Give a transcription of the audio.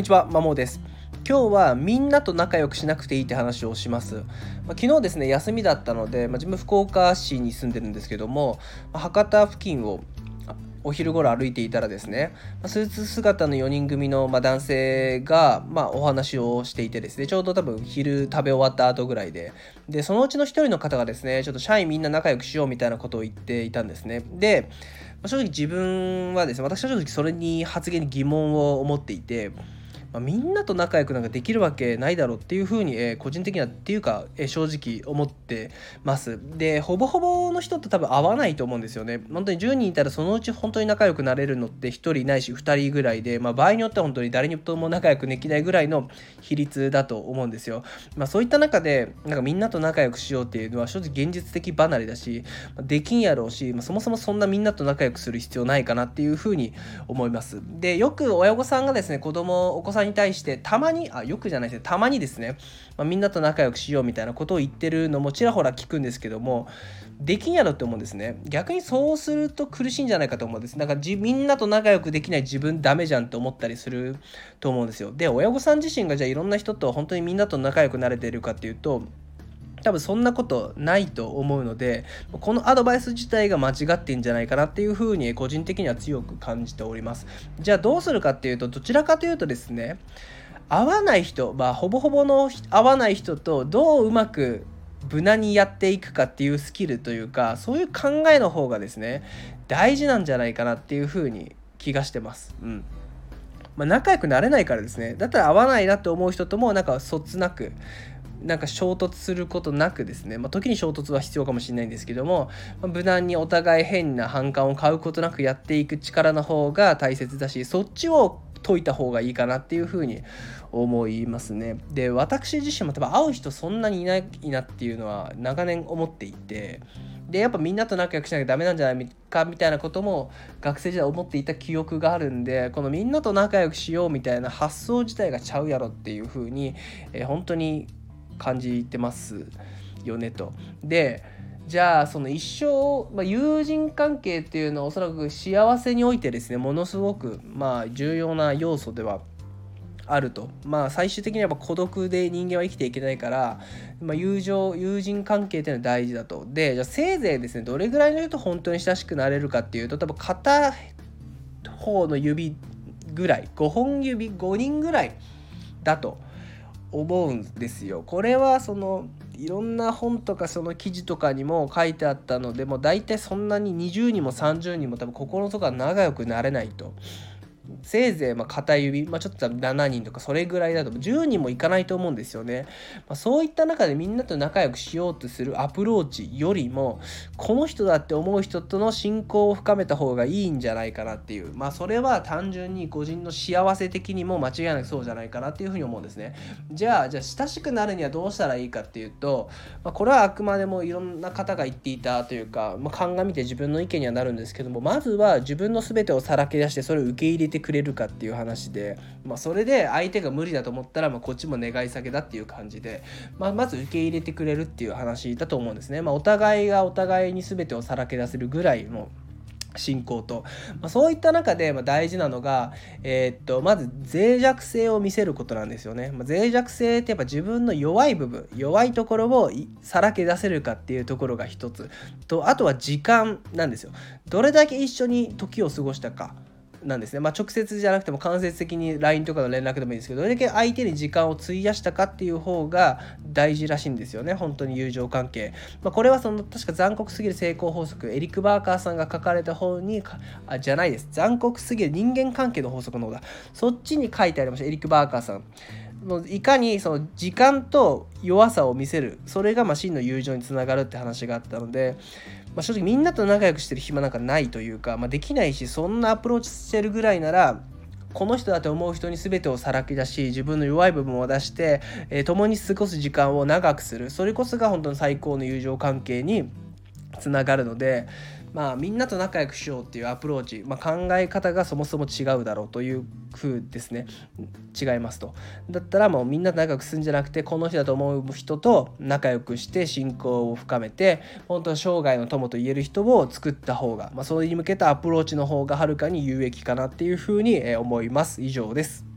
んにちは、まもです。今日はみんなと仲良くしなくていいって話をします。まあ、昨日ですね、休みだったので、まあ、自分福岡市に住んでるんですけども、まあ、博多付近をお昼頃歩いていたらですね、スーツ姿の4人組のま男性がまお話をしていてですね、ちょうど多分昼食べ終わった後ぐらいで、で、そのうちの1人の方がですね、ちょっと社員みんな仲良くしようみたいなことを言っていたんですね。で、正直自分はですね、私は正直それに発言に疑問を持っていて、まあ、みんなと仲良くなんかできるわけないだろうっていうふうに、えー、個人的にはっていうか、えー、正直思ってます。でほぼほぼの人と多分合わないと思うんですよね。本当に10人いたらそのうち本当に仲良くなれるのって1人ないし2人ぐらいで、まあ、場合によっては本当に誰にとも仲良くできないぐらいの比率だと思うんですよ、まあ、そういった中でなんかみんなと仲良くしようっていうのは正直現実的離れだしできんやろうし、まあ、そもそもそんなみんなと仲良くする必要ないかなっていうふうに思います。でよく親御さんがですね子供お子さんさんに対してたまにあよくじゃないですね。たまにですね、まあ、みんなと仲良くしようみたいなことを言ってるのもちらほら聞くんですけどもできんやろって思うんですね。逆にそうすると苦しいんじゃないかと思うんです。なんかじみんなと仲良くできない自分ダメじゃんって思ったりすると思うんですよ。で親御さん自身がじゃあいろんな人と本当にみんなと仲良くなれてるかっていうと多分そんなことないと思うのでこのアドバイス自体が間違ってんじゃないかなっていうふうに個人的には強く感じております。じゃあどうするかっていうとどちらかというとですね合わない人、まあ、ほぼほぼの合わない人とどううまく無難にやっていくかっていうスキルというかそういう考えの方がですね大事なんじゃないかなっていうふうに気がしてます。うん。まあ、仲良くなれないからですね。だったら合わないなって思う人ともなんかそつなくなんか衝突することなくですね、まあ、時に衝突は必要かもしれないんですけども、まあ、無難にお互い変な反感を買うことなくやっていく力の方が大切だしそっちを解いた方がいいかなっていうふうに思いますね。で私自身も多分会う人そんなにいないなっていうのは長年思っていてでやっぱみんなと仲良くしなきゃダメなんじゃないかみたいなことも学生時代思っていた記憶があるんでこのみんなと仲良くしようみたいな発想自体がちゃうやろっていうふうに、えー、本当に感じてますよねと。でじゃあその一生、まあ、友人関係っていうのはおそらく幸せにおいてですねものすごくまあ重要な要素ではあると。まあ最終的にはやっぱ孤独で人間は生きていけないから、まあ、友情友人関係っていうのは大事だと。でじゃあせいぜいですねどれぐらいの人と本当に親しくなれるかっていうと多分片方の指ぐらい5本指5人ぐらいだと。思うんですよ。これはそのいろんな本とかその記事とかにも書いてあったのでもう大体そんなに20人も30人も多分心とか仲良くなれないと。せいぜいま片指、まあ、ちょっと7人とかそれぐらいだと10人もいかないと思うんですよね、まあ、そういった中でみんなと仲良くしようとするアプローチよりもこの人だって思う人との親交を深めた方がいいんじゃないかなっていう。まあそれは単純に個人の幸せ的にも間違いなくそうじゃないかなっていうふうに思うんですね。じゃあじゃあ親しくなるにはどうしたらいいかっていうと、まあ、これはあくまでもいろんな方が言っていたというか、まあ、鑑みて自分の意見にはなるんですけどもまずは自分の全てをさらけ出してそれを受け入れてくくれるかっていう話で、まあ、それで相手が無理だと思ったら、まあ、こっちも願い下げだっていう感じで、まあ、まず受け入れてくれるっていう話だと思うんですね。まあ、お互いがお互いに全てをさらけ出せるぐらいの信仰と、まあ、そういった中で、ま、大事なのが、えー、っとまず脆弱性を見せることなんですよね、まあ、脆弱性ってやっぱ自分の弱い部分弱いところをさらけ出せるかっていうところが一つ。とあとは時間なんですよ。どれだけ一緒に時を過ごしたか。なんですね。まあ、直接じゃなくても間接的に LINE とかの連絡でもいいんですけど、どれだけ相手に時間を費やしたかっていう方が大事らしいんですよね。本当に友情関係。まあ、これはその確か残酷すぎる成功法則、エリック・バーカーさんが書かれた本に、あ、じゃないです。残酷すぎる人間関係の法則の方だ。そっちに書いてありました。エリック・バーカーさん。いかにその時間と弱さを見せるそれがま真の友情につながるって話があったので、まあ、正直みんなと仲良くしてる暇なんかないというか、まあ、できないしそんなアプローチしてるぐらいならこの人だと思う人に全てをさらけ出し自分の弱い部分を出して、えー、共に過ごす時間を長くする。それこそが本当の最高の友情関係につながるのでまあ、みんなと仲良くしようっていうアプローチ、まあ、考え方がそもそも違うだろうという風ですね。違いますと。だったらもうみんなと仲良くするんじゃなくてこの人だと思う人と仲良くして親交を深めて本当生涯の友と言える人を作った方が、まあ、それに向けたアプローチの方がはるかに有益かなっていう風に思います。以上です。